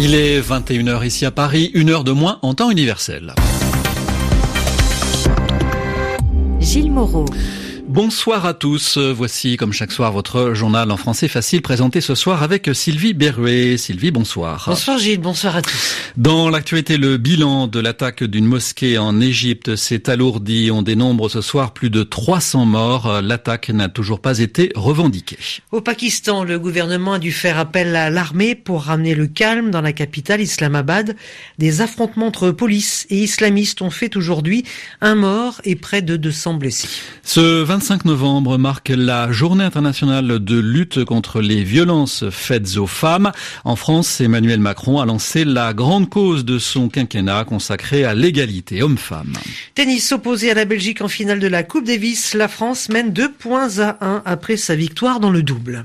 Il est 21h ici à Paris, une heure de moins en temps universel. Gilles Moreau. Bonsoir à tous. Voici, comme chaque soir, votre journal en français facile présenté ce soir avec Sylvie Berruet. Sylvie, bonsoir. Bonsoir Gilles, bonsoir à tous. Dans l'actualité, le bilan de l'attaque d'une mosquée en Égypte s'est alourdi. On dénombre ce soir plus de 300 morts. L'attaque n'a toujours pas été revendiquée. Au Pakistan, le gouvernement a dû faire appel à l'armée pour ramener le calme dans la capitale Islamabad. Des affrontements entre police et islamistes ont fait aujourd'hui un mort et près de 200 blessés. Ce 25 novembre marque la journée internationale de lutte contre les violences faites aux femmes. En France, Emmanuel Macron a lancé la grande cause de son quinquennat consacrée à l'égalité homme-femme. Tennis opposé à la Belgique en finale de la Coupe Davis. La France mène 2 points à 1 après sa victoire dans le double.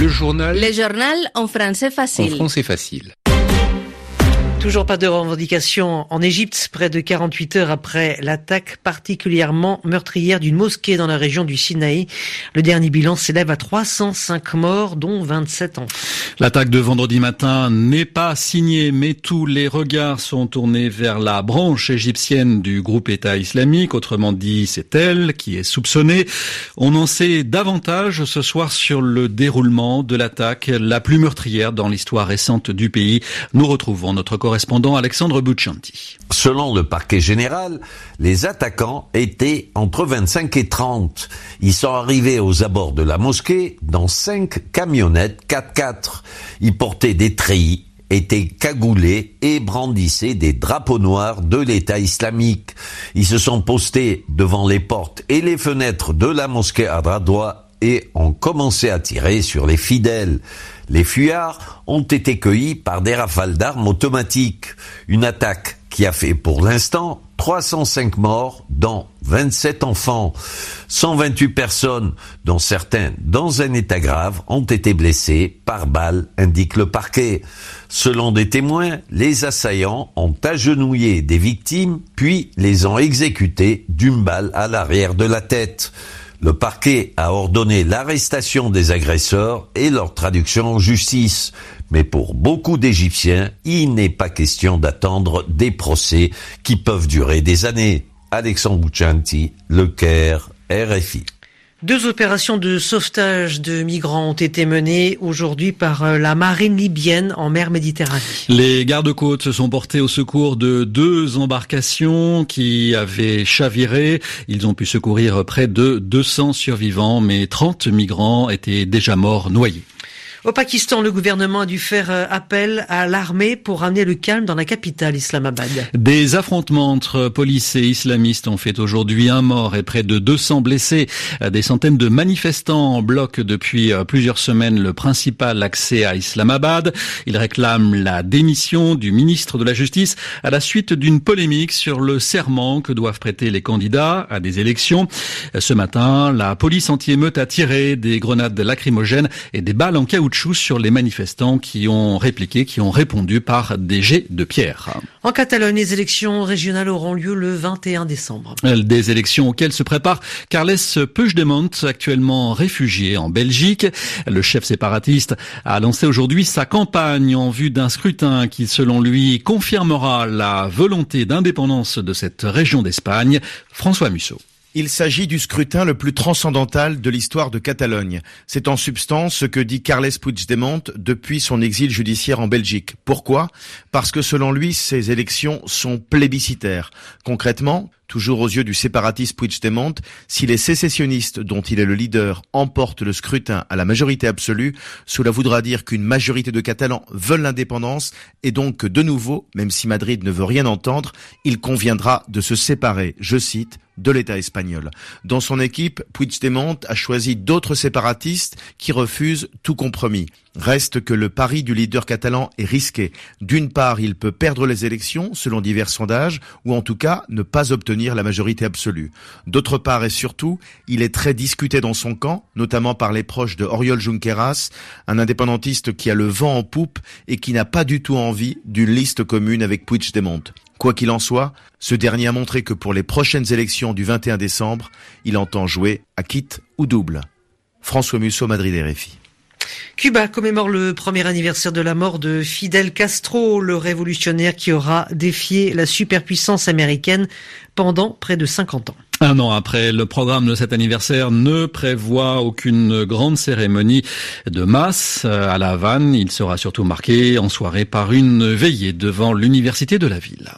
Le journal. Le journal en français En facile. français facile. Toujours pas de revendication en Égypte, près de 48 heures après l'attaque particulièrement meurtrière d'une mosquée dans la région du Sinaï. Le dernier bilan s'élève à 305 morts, dont 27 enfants. L'attaque de vendredi matin n'est pas signée, mais tous les regards sont tournés vers la branche égyptienne du groupe État islamique. Autrement dit, c'est elle qui est soupçonnée. On en sait davantage ce soir sur le déroulement de l'attaque la plus meurtrière dans l'histoire récente du pays. Nous retrouvons notre correspondant Alexandre. Selon le parquet général, les attaquants étaient entre 25 et 30. Ils sont arrivés aux abords de la mosquée dans cinq camionnettes 4x4. Ils portaient des treillis, étaient cagoulés et brandissaient des drapeaux noirs de l'État islamique. Ils se sont postés devant les portes et les fenêtres de la mosquée Adradoua et ont commencé à tirer sur les fidèles. Les fuyards ont été cueillis par des rafales d'armes automatiques. Une attaque qui a fait pour l'instant 305 morts, dont 27 enfants. 128 personnes, dont certains dans un état grave, ont été blessées par balle, indique le parquet. Selon des témoins, les assaillants ont agenouillé des victimes, puis les ont exécutées d'une balle à l'arrière de la tête. Le parquet a ordonné l'arrestation des agresseurs et leur traduction en justice. Mais pour beaucoup d'Égyptiens, il n'est pas question d'attendre des procès qui peuvent durer des années. Alexandre Bouchanti, Le Caire, RFI. Deux opérations de sauvetage de migrants ont été menées aujourd'hui par euh, la marine libyenne en mer Méditerranée. Les gardes-côtes se sont portés au secours de deux embarcations qui avaient chaviré. Ils ont pu secourir près de 200 survivants, mais 30 migrants étaient déjà morts noyés. Au Pakistan, le gouvernement a dû faire euh, appel à l'armée pour ramener le calme dans la capitale Islamabad. Des affrontements entre police et islamistes ont fait aujourd'hui un mort et près de 200 blessés. Des centaines de manifestants bloquent depuis euh, plusieurs semaines le principal accès à Islamabad. Ils réclament la démission du ministre de la Justice à la suite d'une polémique sur le serment que doivent prêter les candidats à des élections. Ce matin, la police anti-émeute a tiré des grenades lacrymogènes et des balles en caoutchouc sur les manifestants qui ont répliqué, qui ont répondu par des jets de pierre. En Catalogne, les élections régionales auront lieu le 21 décembre. Des élections auxquelles se prépare Carles Puigdemont, actuellement réfugié en Belgique. Le chef séparatiste a lancé aujourd'hui sa campagne en vue d'un scrutin qui, selon lui, confirmera la volonté d'indépendance de cette région d'Espagne. François Musso. Il s'agit du scrutin le plus transcendantal de l'histoire de Catalogne. C'est en substance ce que dit Carles Puigdemont depuis son exil judiciaire en Belgique. Pourquoi? Parce que selon lui, ces élections sont plébiscitaires. Concrètement, toujours aux yeux du séparatiste Puigdemont, si les sécessionnistes dont il est le leader emportent le scrutin à la majorité absolue, cela voudra dire qu'une majorité de Catalans veulent l'indépendance et donc que de nouveau, même si Madrid ne veut rien entendre, il conviendra de se séparer, je cite, de l'État espagnol. Dans son équipe, Puigdemont a choisi d'autres séparatistes qui refusent tout compromis. Reste que le pari du leader catalan est risqué. D'une part, il peut perdre les élections, selon divers sondages, ou en tout cas ne pas obtenir la majorité absolue. D'autre part et surtout, il est très discuté dans son camp, notamment par les proches de Oriol Junqueras, un indépendantiste qui a le vent en poupe et qui n'a pas du tout envie d'une liste commune avec Puigdemont. Quoi qu'il en soit, ce dernier a montré que pour les prochaines élections du 21 décembre, il entend jouer à quitte ou double. François Musso, Madrid RFI. Cuba commémore le premier anniversaire de la mort de Fidel Castro, le révolutionnaire qui aura défié la superpuissance américaine pendant près de 50 ans. Un an après, le programme de cet anniversaire ne prévoit aucune grande cérémonie de masse à La Havane. Il sera surtout marqué en soirée par une veillée devant l'université de la ville.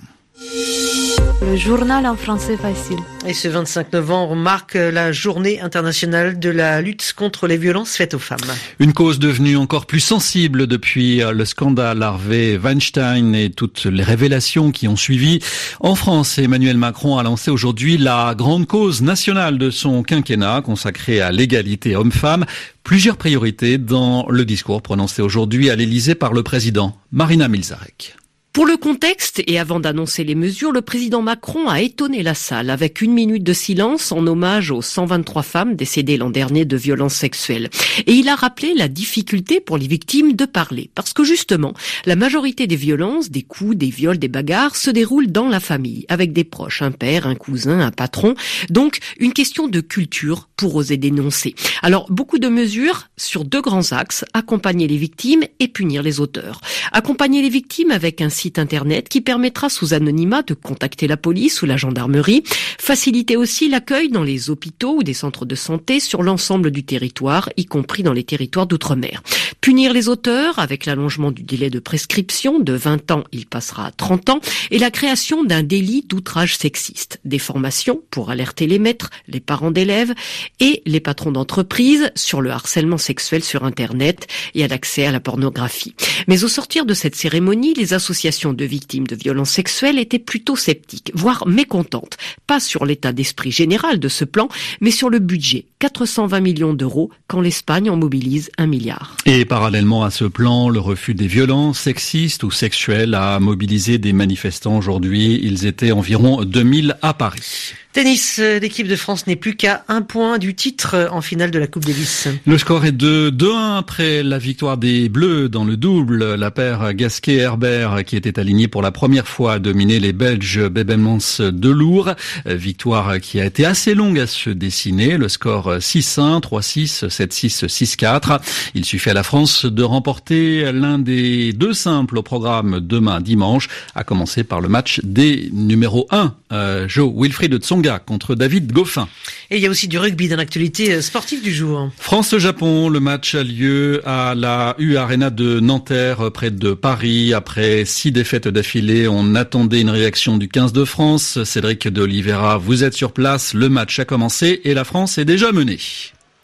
Le journal en français facile. Et ce 25 novembre marque la journée internationale de la lutte contre les violences faites aux femmes. Une cause devenue encore plus sensible depuis le scandale Harvey Weinstein et toutes les révélations qui ont suivi. En France, Emmanuel Macron a lancé aujourd'hui la grande cause nationale de son quinquennat consacrée à l'égalité homme-femme. Plusieurs priorités dans le discours prononcé aujourd'hui à l'Élysée par le président Marina Milzarek. Pour le contexte et avant d'annoncer les mesures, le président Macron a étonné la salle avec une minute de silence en hommage aux 123 femmes décédées l'an dernier de violences sexuelles. Et il a rappelé la difficulté pour les victimes de parler. Parce que justement, la majorité des violences, des coups, des viols, des bagarres se déroulent dans la famille, avec des proches, un père, un cousin, un patron. Donc, une question de culture pour oser dénoncer. Alors, beaucoup de mesures sur deux grands axes, accompagner les victimes et punir les auteurs. Accompagner les victimes avec un site internet qui permettra sous anonymat de contacter la police ou la gendarmerie, faciliter aussi l'accueil dans les hôpitaux ou des centres de santé sur l'ensemble du territoire, y compris dans les territoires d'outre-mer. Punir les auteurs avec l'allongement du délai de prescription de 20 ans, il passera à 30 ans, et la création d'un délit d'outrage sexiste. Des formations pour alerter les maîtres, les parents d'élèves et les patrons d'entreprise sur le harcèlement sexuel sur Internet et à l'accès à la pornographie. Mais au sortir de cette cérémonie, les associations de victimes de violences sexuelles étaient plutôt sceptiques, voire mécontentes. Pas sur l'état d'esprit général de ce plan, mais sur le budget. 420 millions d'euros quand l'Espagne en mobilise un milliard. Et parallèlement à ce plan, le refus des violences sexistes ou sexuelles a mobilisé des manifestants aujourd'hui. Ils étaient environ 2000 à Paris. Tennis, euh, l'équipe de France n'est plus qu'à un point du titre en finale de la Coupe Davis. Le score est de 2-1 après la victoire des Bleus dans le double. La paire Gasquet-Herbert qui était alignée pour la première fois a dominé les Belges Bebemans de Lourdes. Victoire qui a été assez longue à se dessiner. Le score 6-1, 3-6, 7-6, 6-4. Il suffit à la France de remporter l'un des deux simples au programme demain dimanche, à commencer par le match des numéro 1, euh, Joe Wilfried Tsonga contre David Goffin. Et il y a aussi du rugby dans l'actualité sportive du jour. France-Japon, le match a lieu à la U Arena de Nanterre, près de Paris. Après six défaites d'affilée, on attendait une réaction du 15 de France. Cédric de Oliveira, vous êtes sur place, le match a commencé et la France est déjà menée.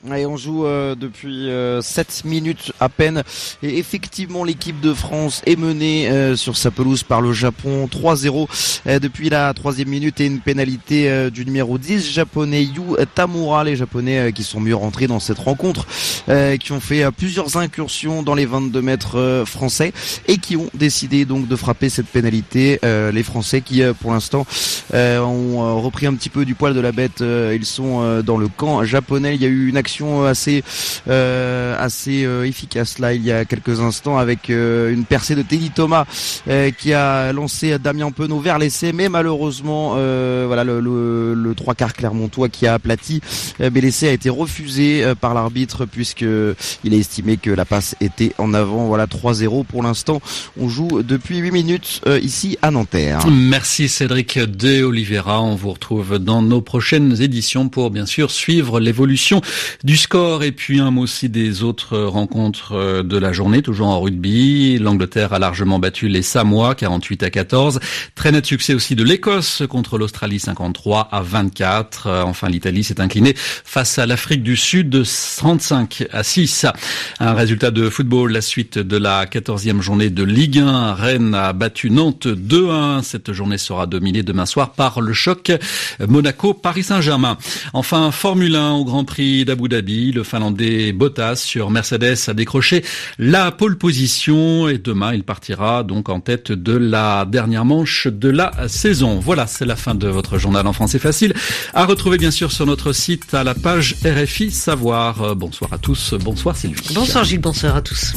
Et on joue euh, depuis euh, 7 minutes à peine. Et effectivement, l'équipe de France est menée euh, sur sa pelouse par le Japon 3-0 euh, depuis la troisième minute et une pénalité euh, du numéro 10 japonais Yu Tamura. Les Japonais qui sont mieux rentrés dans cette rencontre, qui ont fait plusieurs incursions dans les 22 mètres français et qui ont décidé donc de frapper cette pénalité. les Français qui, pour l'instant, ont repris un petit peu du poil de la bête. ils sont dans le camp japonais. Il y a eu une action assez euh, assez euh, efficace là il y a quelques instants avec euh, une percée de Teddy Thomas euh, qui a lancé Damien Penaud vers l'essai. Mais malheureusement euh, voilà le trois quarts clermontois qui a aplati mais l'essai a été refusé par l'arbitre puisque il a estimé que la passe était en avant. Voilà 3-0 pour l'instant. On joue depuis 8 minutes ici à Nanterre. Merci Cédric De Oliveira. On vous retrouve dans nos prochaines éditions pour bien sûr suivre l'évolution du score et puis un mot aussi des autres rencontres de la journée, toujours en rugby. L'Angleterre a largement battu les Samoa, 48 à 14. Très net succès aussi de l'Écosse contre l'Australie, 53 à 24. Enfin, l'Italie s'est inclinée face à l'Afrique du Sud, 35 à 6. Un résultat de football, la suite de la 14e journée de Ligue 1. Rennes a battu Nantes 2-1. Cette journée sera dominée demain soir par le choc Monaco-Paris Saint-Germain. Enfin, Formule 1 au Grand Prix d'Abu Dhabi. Le Finlandais Bottas sur Mercedes a décroché la pole position et demain il partira donc en tête de la dernière manche de la saison. Voilà, c'est la fin de votre journal en français facile. À retrouver bien sûr sur notre site à la page RFI Savoir. Bonsoir à tous. Bonsoir Sylvie. Bonsoir Gilles, bonsoir à tous.